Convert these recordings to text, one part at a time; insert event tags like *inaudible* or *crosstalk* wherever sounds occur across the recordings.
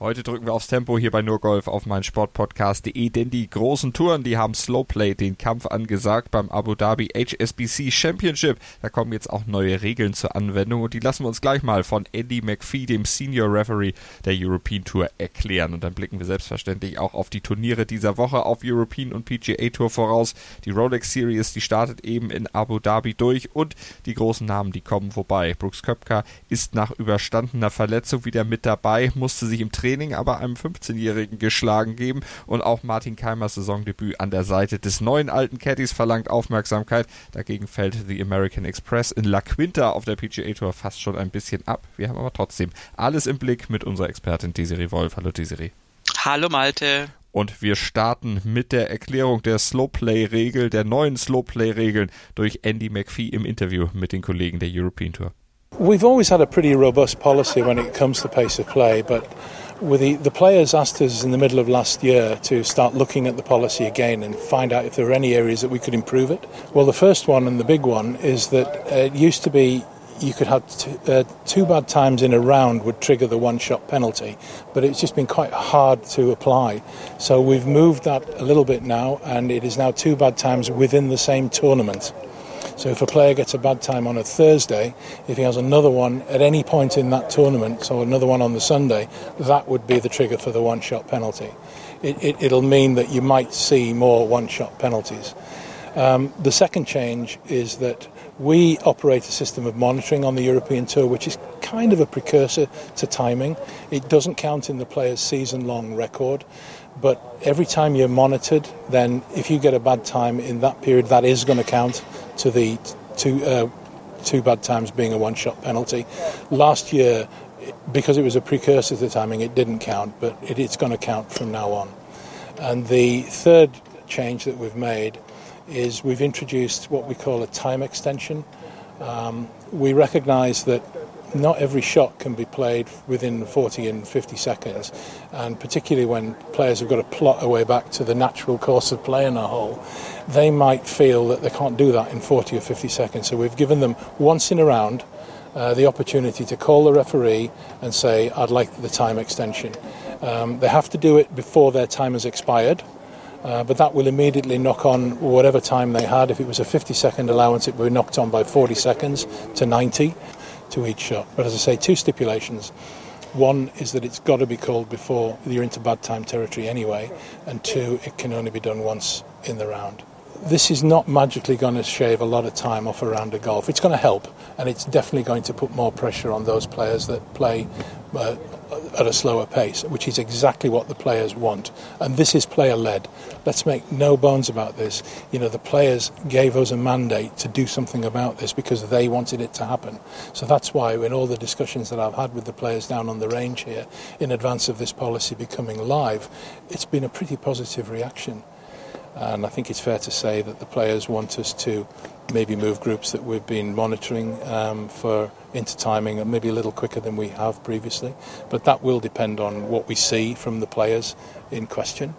Heute drücken wir aufs Tempo hier bei Nurgolf auf mein Sportpodcast.de, denn die großen Touren, die haben Slowplay den Kampf angesagt beim Abu Dhabi HSBC Championship. Da kommen jetzt auch neue Regeln zur Anwendung und die lassen wir uns gleich mal von Andy McPhee, dem Senior Referee der European Tour, erklären. Und dann blicken wir selbstverständlich auch auf die Turniere dieser Woche auf European und PGA Tour voraus. Die Rolex Series, die startet eben in Abu Dhabi durch und die großen Namen, die kommen vorbei. Brooks Köpker ist nach überstandener Verletzung wieder mit dabei, musste sich im Training Training aber einem 15-Jährigen geschlagen geben und auch Martin Keimers Saisondebüt an der Seite des neuen alten Caddies verlangt Aufmerksamkeit. Dagegen fällt The American Express in La Quinta auf der PGA Tour fast schon ein bisschen ab. Wir haben aber trotzdem alles im Blick mit unserer Expertin Desiree Wolf. Hallo Desiree. Hallo Malte. Und wir starten mit der Erklärung der Slowplay-Regel, der neuen Slowplay-Regeln durch Andy McPhee im Interview mit den Kollegen der European Tour. We've always had a pretty robust policy when it comes to pace of play, but the, the players asked us in the middle of last year to start looking at the policy again and find out if there were any areas that we could improve it. Well, the first one and the big one is that uh, it used to be you could have two, uh, two bad times in a round would trigger the one shot penalty, but it's just been quite hard to apply. So we've moved that a little bit now, and it is now two bad times within the same tournament. So if a player gets a bad time on a Thursday, if he has another one at any point in that tournament, so another one on the Sunday, that would be the trigger for the one shot penalty. It, it, it'll mean that you might see more one shot penalties. Um, the second change is that we operate a system of monitoring on the European Tour, which is kind of a precursor to timing. It doesn't count in the player's season long record, but every time you're monitored, then if you get a bad time in that period, that is going to count to the two, uh, two bad times being a one shot penalty. Last year, because it was a precursor to the timing, it didn't count, but it, it's going to count from now on. And the third change that we've made is we've introduced what we call a time extension. Um, we recognise that not every shot can be played within 40 and 50 seconds, and particularly when players have got to plot a way back to the natural course of play in a hole, they might feel that they can't do that in 40 or 50 seconds. So we've given them once in a round uh, the opportunity to call the referee and say, I'd like the time extension. Um, they have to do it before their time has expired. Uh, but that will immediately knock on whatever time they had. If it was a 50 second allowance, it would be knocked on by 40 seconds to 90 to each shot. But as I say, two stipulations. One is that it's got to be called before you're into bad time territory anyway, and two, it can only be done once in the round. This is not magically going to shave a lot of time off a of golf. It's going to help, and it's definitely going to put more pressure on those players that play uh, at a slower pace, which is exactly what the players want. And this is player led. Let's make no bones about this. You know, the players gave us a mandate to do something about this because they wanted it to happen. So that's why, in all the discussions that I've had with the players down on the range here, in advance of this policy becoming live, it's been a pretty positive reaction. And I think it's fair to say that the players want us to maybe move groups that we've been monitoring um, for intertiming and maybe a little quicker than we have previously. But that will depend on what we see from the players in question.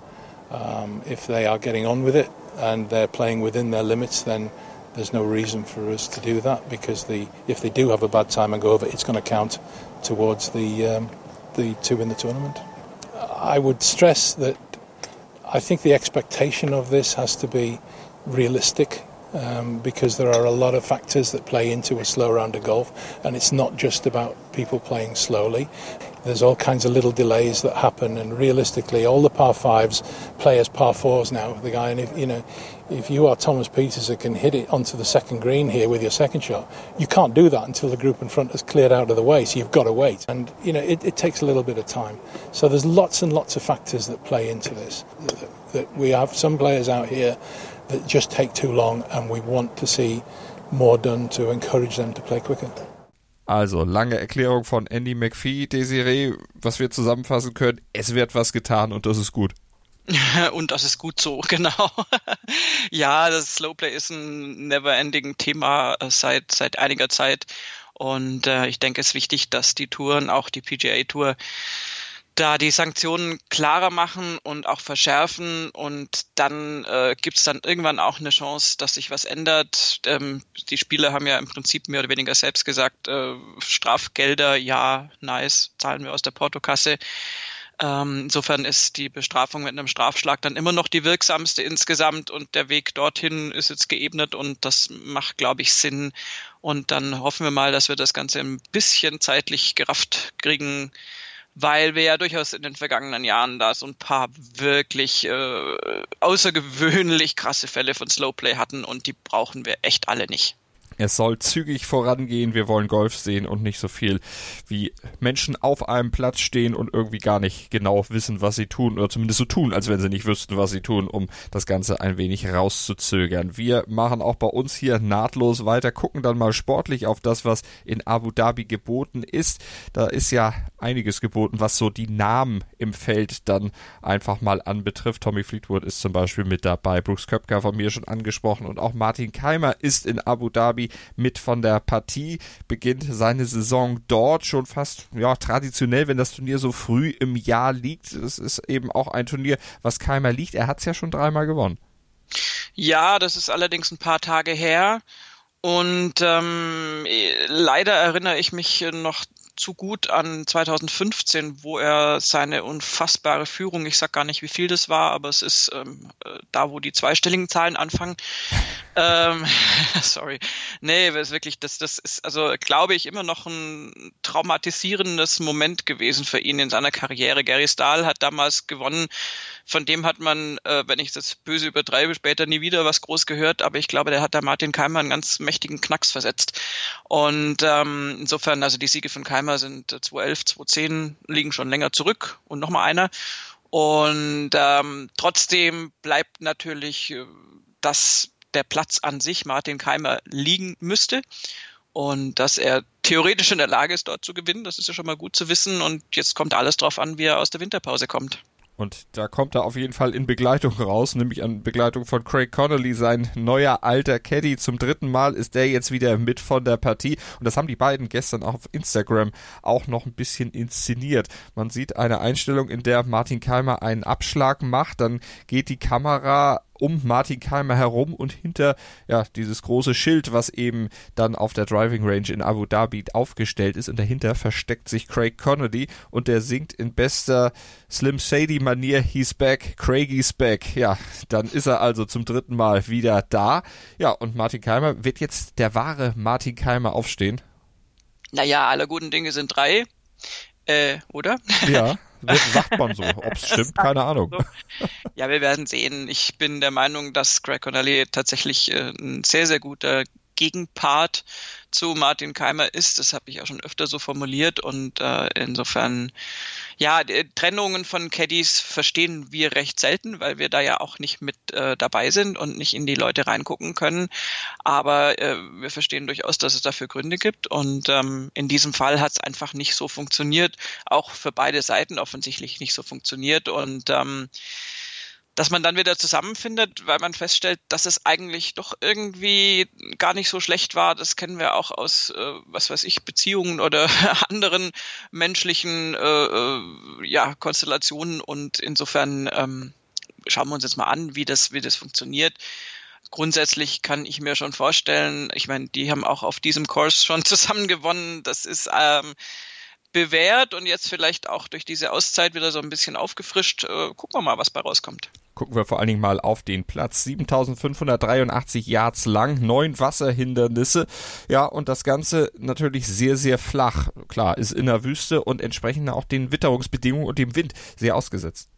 Um, if they are getting on with it and they're playing within their limits, then there's no reason for us to do that because the, if they do have a bad time and go over, it's going to count towards the, um, the two in the tournament. I would stress that I think the expectation of this has to be realistic um, because there are a lot of factors that play into a slow round of golf, and it's not just about people playing slowly. There's all kinds of little delays that happen, and realistically, all the par fives play as par fours now. The guy, and if you know, if you are Thomas Peters that can hit it onto the second green here with your second shot, you can't do that until the group in front has cleared out of the way. So you've got to wait, and you know it, it takes a little bit of time. So there's lots and lots of factors that play into this. That we have some players out here that just take too long, and we want to see more done to encourage them to play quicker. Also, lange Erklärung von Andy McPhee, Desiree, was wir zusammenfassen können, es wird was getan und das ist gut. *laughs* Und das ist gut so, *laughs* genau. ja, das Slowplay ist ein never-ending Thema äh, seit, seit einiger Zeit. Und äh, ich denke, es ist wichtig, dass die Touren, auch die PGA Tour, da die Sanktionen klarer machen und auch verschärfen und dann äh, gibt es dann irgendwann auch eine Chance, dass sich was ändert. Ähm, die Spieler haben ja im Prinzip mehr oder weniger selbst gesagt, äh, Strafgelder, ja, nice, zahlen wir aus der Portokasse. Ähm, insofern ist die Bestrafung mit einem Strafschlag dann immer noch die wirksamste insgesamt und der Weg dorthin ist jetzt geebnet und das macht, glaube ich, Sinn. Und dann hoffen wir mal, dass wir das Ganze ein bisschen zeitlich gerafft kriegen, weil wir ja durchaus in den vergangenen Jahren da so ein paar wirklich äh, außergewöhnlich krasse Fälle von Slowplay hatten und die brauchen wir echt alle nicht. Es soll zügig vorangehen. Wir wollen Golf sehen und nicht so viel wie Menschen auf einem Platz stehen und irgendwie gar nicht genau wissen, was sie tun oder zumindest so tun, als wenn sie nicht wüssten, was sie tun, um das Ganze ein wenig rauszuzögern. Wir machen auch bei uns hier nahtlos weiter, gucken dann mal sportlich auf das, was in Abu Dhabi geboten ist. Da ist ja einiges geboten, was so die Namen im Feld dann einfach mal anbetrifft. Tommy Fleetwood ist zum Beispiel mit dabei, Brooks Köpker von mir schon angesprochen und auch Martin Keimer ist in Abu Dhabi mit von der Partie, beginnt seine Saison dort schon fast ja traditionell, wenn das Turnier so früh im Jahr liegt. Es ist eben auch ein Turnier, was Keimer liegt. Er hat es ja schon dreimal gewonnen. Ja, das ist allerdings ein paar Tage her. Und ähm, leider erinnere ich mich noch zu gut an 2015, wo er seine unfassbare Führung, ich sag gar nicht, wie viel das war, aber es ist ähm, äh, da, wo die zweistelligen Zahlen anfangen. *laughs* ähm, *laughs* sorry. Nee, ist wirklich, das, das ist, also glaube ich, immer noch ein traumatisierendes Moment gewesen für ihn in seiner Karriere. Gary Stahl hat damals gewonnen. Von dem hat man, äh, wenn ich das böse übertreibe, später nie wieder was groß gehört, aber ich glaube, der hat da Martin Keimer einen ganz mächtigen Knacks versetzt. Und ähm, insofern, also die Siege von Keimer Timer sind 2011, äh, 2010, liegen schon länger zurück und nochmal einer. Und ähm, trotzdem bleibt natürlich, äh, dass der Platz an sich Martin Keimer liegen müsste und dass er theoretisch in der Lage ist, dort zu gewinnen. Das ist ja schon mal gut zu wissen. Und jetzt kommt alles drauf an, wie er aus der Winterpause kommt. Und da kommt er auf jeden Fall in Begleitung raus, nämlich an Begleitung von Craig Connolly, sein neuer alter Caddy. Zum dritten Mal ist der jetzt wieder mit von der Partie. Und das haben die beiden gestern auf Instagram auch noch ein bisschen inszeniert. Man sieht eine Einstellung, in der Martin Keimer einen Abschlag macht. Dann geht die Kamera um Martin Keimer herum und hinter ja dieses große Schild, was eben dann auf der Driving Range in Abu Dhabi aufgestellt ist und dahinter versteckt sich Craig Connolly und der singt in bester Slim Shady Manier He's back, Craigie's back. Ja, dann ist er also zum dritten Mal wieder da. Ja, und Martin Keimer wird jetzt der wahre Martin Keimer aufstehen. Naja, alle guten Dinge sind drei. Äh, oder? Ja. *laughs* sagt man so. *laughs* Ob es stimmt, keine Ahnung. Ja, wir werden sehen. Ich bin der Meinung, dass Greg Connolly tatsächlich äh, ein sehr, sehr guter Gegenpart zu Martin Keimer ist. Das habe ich auch schon öfter so formuliert und äh, insofern, ja, Trennungen von Caddies verstehen wir recht selten, weil wir da ja auch nicht mit äh, dabei sind und nicht in die Leute reingucken können. Aber äh, wir verstehen durchaus, dass es dafür Gründe gibt und ähm, in diesem Fall hat es einfach nicht so funktioniert, auch für beide Seiten offensichtlich nicht so funktioniert und ähm, dass man dann wieder zusammenfindet, weil man feststellt, dass es eigentlich doch irgendwie gar nicht so schlecht war. Das kennen wir auch aus, äh, was weiß ich, Beziehungen oder *laughs* anderen menschlichen äh, äh, ja, Konstellationen. Und insofern ähm, schauen wir uns jetzt mal an, wie das, wie das funktioniert. Grundsätzlich kann ich mir schon vorstellen, ich meine, die haben auch auf diesem Kurs schon *laughs* zusammen gewonnen. Das ist ähm, bewährt und jetzt vielleicht auch durch diese Auszeit wieder so ein bisschen aufgefrischt. Äh, gucken wir mal, was bei rauskommt gucken wir vor allen Dingen mal auf den Platz. 7583 Yards lang, neun Wasserhindernisse. Ja, und das Ganze natürlich sehr, sehr flach. Klar, ist in der Wüste und entsprechend auch den Witterungsbedingungen und dem Wind sehr ausgesetzt.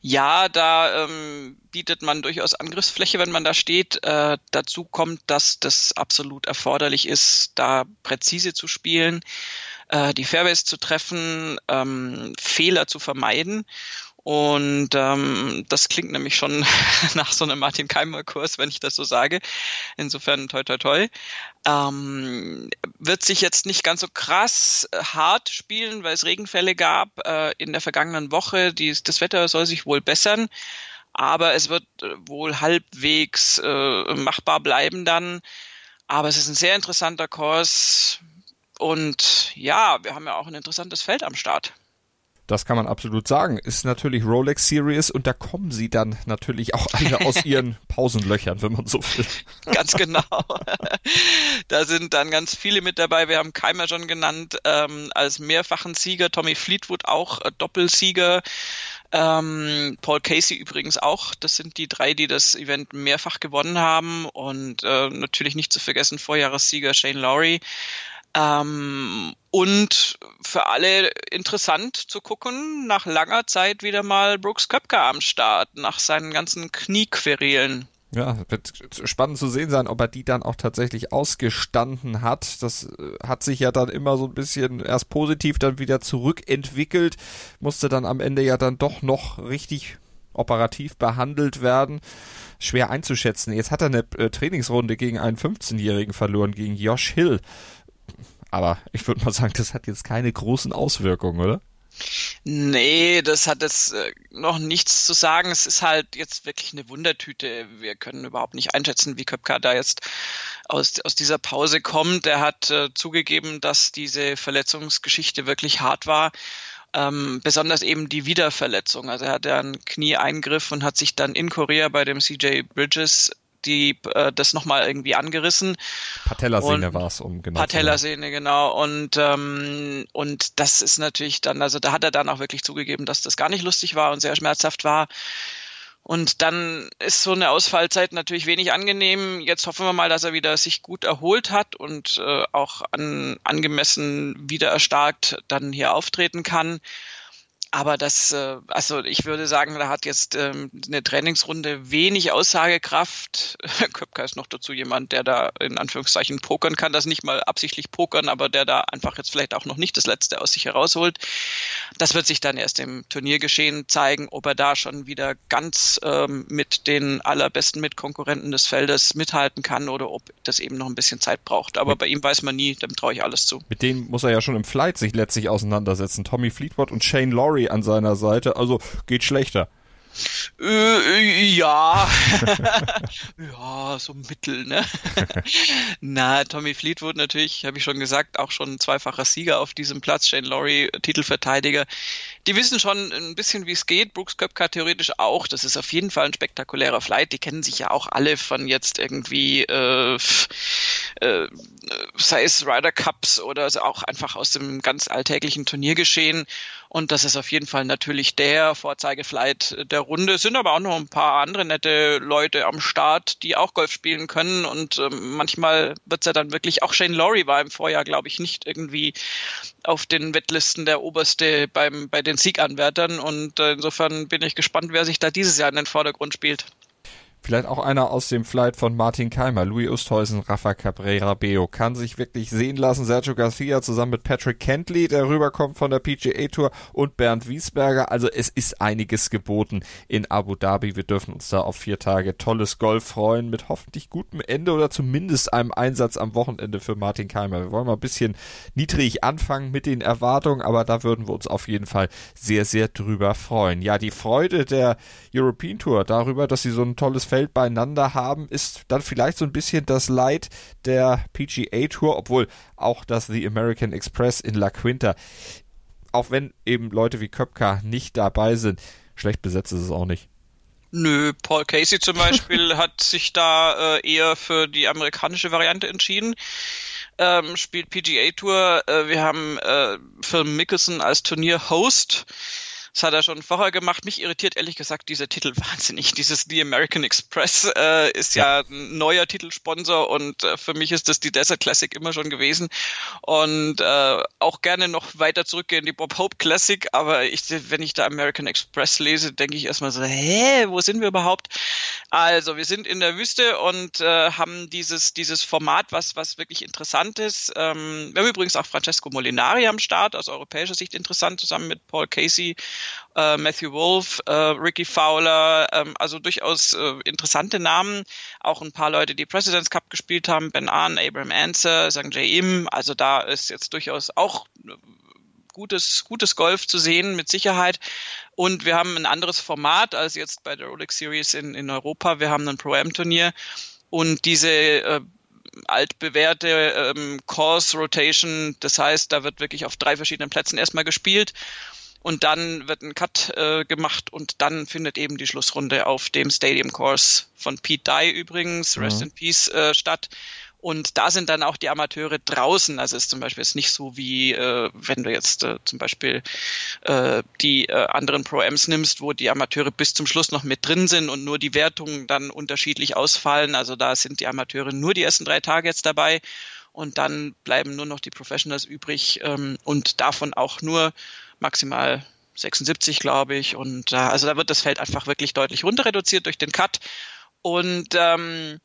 Ja, da ähm, bietet man durchaus Angriffsfläche, wenn man da steht. Äh, dazu kommt, dass das absolut erforderlich ist, da präzise zu spielen, äh, die Fairways zu treffen, ähm, Fehler zu vermeiden. Und ähm, das klingt nämlich schon *laughs* nach so einem Martin Keimer-Kurs, wenn ich das so sage. Insofern toi toi toi. Ähm, wird sich jetzt nicht ganz so krass hart spielen, weil es Regenfälle gab äh, in der vergangenen Woche. Die, das Wetter soll sich wohl bessern, aber es wird äh, wohl halbwegs äh, machbar bleiben dann. Aber es ist ein sehr interessanter Kurs. Und ja, wir haben ja auch ein interessantes Feld am Start. Das kann man absolut sagen. Ist natürlich Rolex Series und da kommen sie dann natürlich auch alle aus *laughs* ihren Pausenlöchern, wenn man so will. Ganz genau. *laughs* da sind dann ganz viele mit dabei. Wir haben Keimer schon genannt ähm, als mehrfachen Sieger, Tommy Fleetwood auch äh, Doppelsieger. Ähm, Paul Casey übrigens auch. Das sind die drei, die das Event mehrfach gewonnen haben. Und äh, natürlich nicht zu vergessen Vorjahressieger Shane Lowry. Ähm, und für alle interessant zu gucken, nach langer Zeit wieder mal Brooks Köpker am Start, nach seinen ganzen Kniequerelen. Ja, wird spannend zu sehen sein, ob er die dann auch tatsächlich ausgestanden hat. Das äh, hat sich ja dann immer so ein bisschen erst positiv, dann wieder zurückentwickelt, musste dann am Ende ja dann doch noch richtig operativ behandelt werden. Schwer einzuschätzen. Jetzt hat er eine äh, Trainingsrunde gegen einen 15-Jährigen verloren, gegen Josh Hill. Aber ich würde mal sagen, das hat jetzt keine großen Auswirkungen, oder? Nee, das hat jetzt äh, noch nichts zu sagen. Es ist halt jetzt wirklich eine Wundertüte. Wir können überhaupt nicht einschätzen, wie Köpka da jetzt aus, aus dieser Pause kommt. Er hat äh, zugegeben, dass diese Verletzungsgeschichte wirklich hart war. Ähm, besonders eben die Wiederverletzung. Also er hatte einen Knieeingriff und hat sich dann in Korea bei dem CJ Bridges die äh, das nochmal irgendwie angerissen. Patellasehne war es um genau. Patellasehne, genau. Und ähm, und das ist natürlich dann, also da hat er dann auch wirklich zugegeben, dass das gar nicht lustig war und sehr schmerzhaft war. Und dann ist so eine Ausfallzeit natürlich wenig angenehm. Jetzt hoffen wir mal, dass er wieder sich gut erholt hat und äh, auch an, angemessen wieder erstarkt dann hier auftreten kann. Aber das, äh, also ich würde sagen, da hat jetzt ähm, eine Trainingsrunde wenig Aussagekraft. *laughs* Köpker ist noch dazu jemand, der da in Anführungszeichen pokern kann, das nicht mal absichtlich pokern, aber der da einfach jetzt vielleicht auch noch nicht das Letzte aus sich herausholt. Das wird sich dann erst im Turniergeschehen zeigen, ob er da schon wieder ganz ähm, mit den allerbesten Mitkonkurrenten des Feldes mithalten kann oder ob das eben noch ein bisschen Zeit braucht. Aber bei ihm weiß man nie, dem traue ich alles zu. Mit denen muss er ja schon im Flight sich letztlich auseinandersetzen. Tommy Fleetwood und Shane Laurie Curry an seiner Seite, also geht schlechter. Äh, ja. *laughs* ja, so mittel, ne? *laughs* Na, Tommy Fleetwood natürlich, habe ich schon gesagt, auch schon zweifacher Sieger auf diesem Platz. Shane Laurie, Titelverteidiger. Die wissen schon ein bisschen, wie es geht. Brooks Köpka theoretisch auch. Das ist auf jeden Fall ein spektakulärer Flight. Die kennen sich ja auch alle von jetzt irgendwie, äh, äh, sei es Ryder Cups oder auch einfach aus dem ganz alltäglichen Turniergeschehen. Und das ist auf jeden Fall natürlich der Vorzeigeflight der Runde. Es sind aber auch noch ein paar andere nette Leute am Start, die auch Golf spielen können. Und ähm, manchmal wird's ja dann wirklich, auch Shane Laurie war im Vorjahr, glaube ich, nicht irgendwie auf den Wettlisten der Oberste beim, bei den Sieganwärtern. Und äh, insofern bin ich gespannt, wer sich da dieses Jahr in den Vordergrund spielt. Vielleicht auch einer aus dem Flight von Martin Keimer, Louis Oosthuizen, Rafa Cabrera Beo. Kann sich wirklich sehen lassen. Sergio Garcia zusammen mit Patrick Kentley, der rüberkommt von der PGA Tour und Bernd Wiesberger. Also es ist einiges geboten in Abu Dhabi. Wir dürfen uns da auf vier Tage tolles Golf freuen mit hoffentlich gutem Ende oder zumindest einem Einsatz am Wochenende für Martin Keimer. Wir wollen mal ein bisschen niedrig anfangen mit den Erwartungen, aber da würden wir uns auf jeden Fall sehr, sehr drüber freuen. Ja, die Freude der European Tour darüber, dass sie so ein tolles Feld beieinander haben, ist dann vielleicht so ein bisschen das Leid der PGA Tour, obwohl auch das The American Express in La Quinta, auch wenn eben Leute wie Köpka nicht dabei sind, schlecht besetzt ist es auch nicht. Nö, Paul Casey zum Beispiel *laughs* hat sich da äh, eher für die amerikanische Variante entschieden. Ähm, spielt PGA Tour. Äh, wir haben äh, Phil Mickelson als Turnierhost. Das hat er schon vorher gemacht. Mich irritiert ehrlich gesagt dieser Titel *laughs* wahnsinnig. Dieses The American Express äh, ist ja. ja. ein neuer Titelsponsor und äh, für mich ist das die Desert Classic immer schon gewesen. Und äh, auch gerne noch weiter zurückgehen, die Bob Hope Classic. Aber ich, wenn ich da American Express lese, denke ich erstmal so, hä, wo sind wir überhaupt? Also, wir sind in der Wüste und äh, haben dieses, dieses Format, was, was wirklich interessant ist. Ähm, wir haben übrigens auch Francesco Molinari am Start, aus europäischer Sicht interessant, zusammen mit Paul Casey äh, Matthew Wolf, äh, Ricky Fowler, ähm, also durchaus äh, interessante Namen. Auch ein paar Leute, die Presidents Cup gespielt haben, Ben Ahn, Abraham Anser, Sanjay Im. Also da ist jetzt durchaus auch äh, gutes, gutes Golf zu sehen, mit Sicherheit. Und wir haben ein anderes Format als jetzt bei der Rolex Series in, in Europa. Wir haben ein Pro-Am-Turnier und diese äh, altbewährte ähm, Course Rotation, das heißt, da wird wirklich auf drei verschiedenen Plätzen erstmal gespielt und dann wird ein Cut äh, gemacht und dann findet eben die Schlussrunde auf dem Stadium Course von Pete Dye übrigens, Rest mhm. in Peace, äh, statt. Und da sind dann auch die Amateure draußen. Also ist zum Beispiel jetzt nicht so wie, äh, wenn du jetzt äh, zum Beispiel äh, die äh, anderen Pro-Ams nimmst, wo die Amateure bis zum Schluss noch mit drin sind und nur die Wertungen dann unterschiedlich ausfallen. Also da sind die Amateure nur die ersten drei Tage jetzt dabei und dann bleiben nur noch die Professionals übrig ähm, und davon auch nur maximal 76, glaube ich. Und äh, also da wird das Feld einfach wirklich deutlich runter reduziert durch den Cut. Und ähm,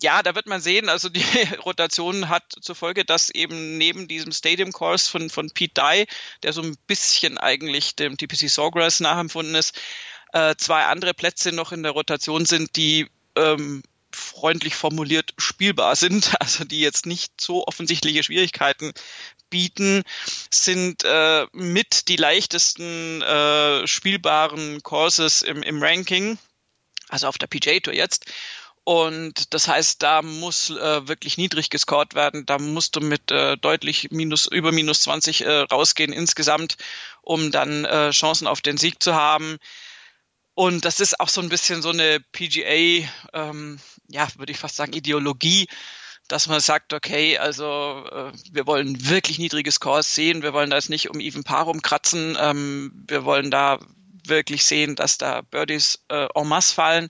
ja, da wird man sehen, also die *laughs* Rotation hat zur Folge, dass eben neben diesem Stadium Course von, von Pete Dye, der so ein bisschen eigentlich dem TPC Sawgrass nachempfunden ist, äh, zwei andere Plätze noch in der Rotation sind, die ähm, freundlich formuliert spielbar sind, *laughs* also die jetzt nicht so offensichtliche Schwierigkeiten bieten, sind äh, mit die leichtesten äh, spielbaren Courses im, im Ranking, also auf der PJ Tour jetzt. Und das heißt, da muss äh, wirklich niedrig gescored werden. Da musst du mit äh, deutlich minus, über minus 20 äh, rausgehen insgesamt, um dann äh, Chancen auf den Sieg zu haben. Und das ist auch so ein bisschen so eine PGA, ähm, ja, würde ich fast sagen, Ideologie, dass man sagt, okay, also äh, wir wollen wirklich niedrige Scores sehen, wir wollen da jetzt nicht um even Paar rumkratzen, ähm, wir wollen da wirklich sehen, dass da Birdies äh, en masse fallen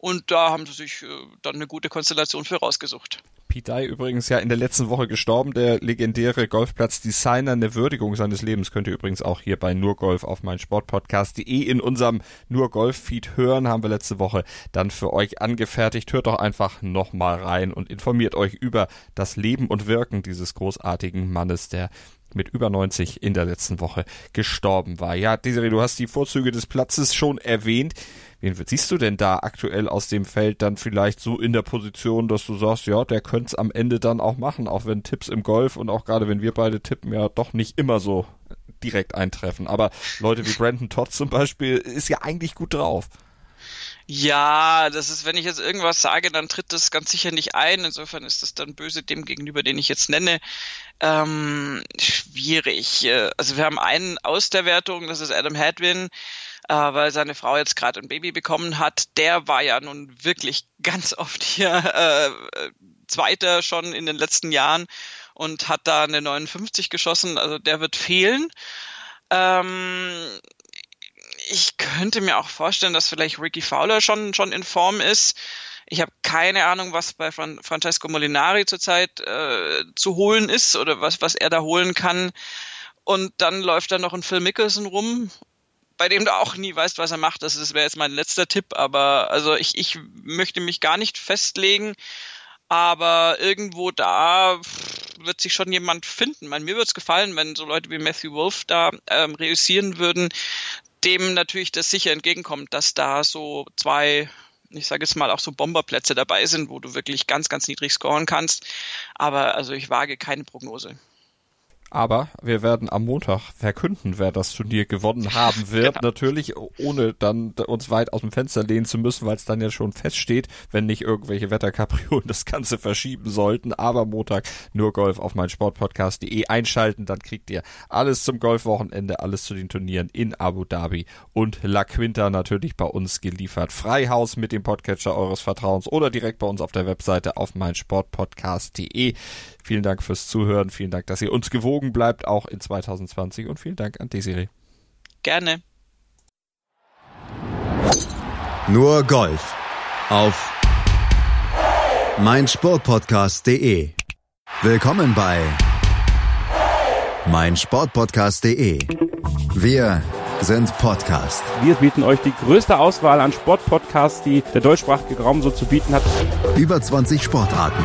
und da haben sie sich äh, dann eine gute Konstellation für rausgesucht. Pete Dye übrigens ja in der letzten Woche gestorben, der legendäre Golfplatzdesigner. Eine Würdigung seines Lebens könnt ihr übrigens auch hier bei Nurgolf auf mein Sportpodcast.de in unserem Nurgolf-Feed hören. Haben wir letzte Woche dann für euch angefertigt. Hört doch einfach nochmal rein und informiert euch über das Leben und Wirken dieses großartigen Mannes, der mit über 90 in der letzten Woche gestorben war. Ja, Desiree, du hast die Vorzüge des Platzes schon erwähnt. Wen siehst du denn da aktuell aus dem Feld dann vielleicht so in der Position, dass du sagst, ja, der könnte es am Ende dann auch machen, auch wenn Tipps im Golf und auch gerade wenn wir beide tippen, ja doch nicht immer so direkt eintreffen. Aber Leute wie Brandon Todd zum Beispiel ist ja eigentlich gut drauf. Ja, das ist, wenn ich jetzt irgendwas sage, dann tritt das ganz sicher nicht ein. Insofern ist das dann böse dem gegenüber, den ich jetzt nenne. Ähm, schwierig. Also wir haben einen aus der Wertung, das ist Adam Hadwin, äh, weil seine Frau jetzt gerade ein Baby bekommen hat. Der war ja nun wirklich ganz oft hier äh, Zweiter schon in den letzten Jahren und hat da eine 59 geschossen. Also der wird fehlen. Ähm, ich könnte mir auch vorstellen, dass vielleicht Ricky Fowler schon, schon in Form ist. Ich habe keine Ahnung, was bei Fran Francesco Molinari zurzeit äh, zu holen ist oder was, was er da holen kann. Und dann läuft da noch ein Phil Mickelson rum, bei dem du auch nie weißt, was er macht. Das, das wäre jetzt mein letzter Tipp, aber also ich, ich möchte mich gar nicht festlegen. Aber irgendwo da wird sich schon jemand finden. Man, mir würde es gefallen, wenn so Leute wie Matthew Wolf da ähm, reüssieren würden, dem natürlich das sicher entgegenkommt, dass da so zwei ich sage jetzt mal auch so Bomberplätze dabei sind, wo du wirklich ganz, ganz niedrig scoren kannst. Aber also ich wage keine Prognose. Aber wir werden am Montag verkünden, wer das Turnier gewonnen *laughs* haben wird. genau. Natürlich, ohne dann uns weit aus dem Fenster lehnen zu müssen, weil es dann ja schon feststeht, wenn nicht irgendwelche Wetterkapriolen *laughs* das Ganze verschieben sollten. Aber Montag nur Golf auf mein Sportpodcast.de einschalten, dann kriegt ihr alles zum Golfwochenende, alles zu den Turnieren in Abu Dhabi und La Quinta natürlich bei uns geliefert. Freihaus mit dem Podcatcher eures Vertrauens oder direkt bei uns auf der Webseite auf mein Sportpodcast.de. Vielen Dank fürs Zuhören. Vielen Dank, dass ihr uns gewogen bleibt, auch in 2020. Und vielen Dank an Desiree. Gerne. Nur Golf auf meinsportpodcast.de. Willkommen bei meinsportpodcast.de. Wir sind Podcast. Wir bieten euch die größte Auswahl an Sportpodcasts, die der deutschsprachige Raum so zu bieten hat. Über 20 Sportarten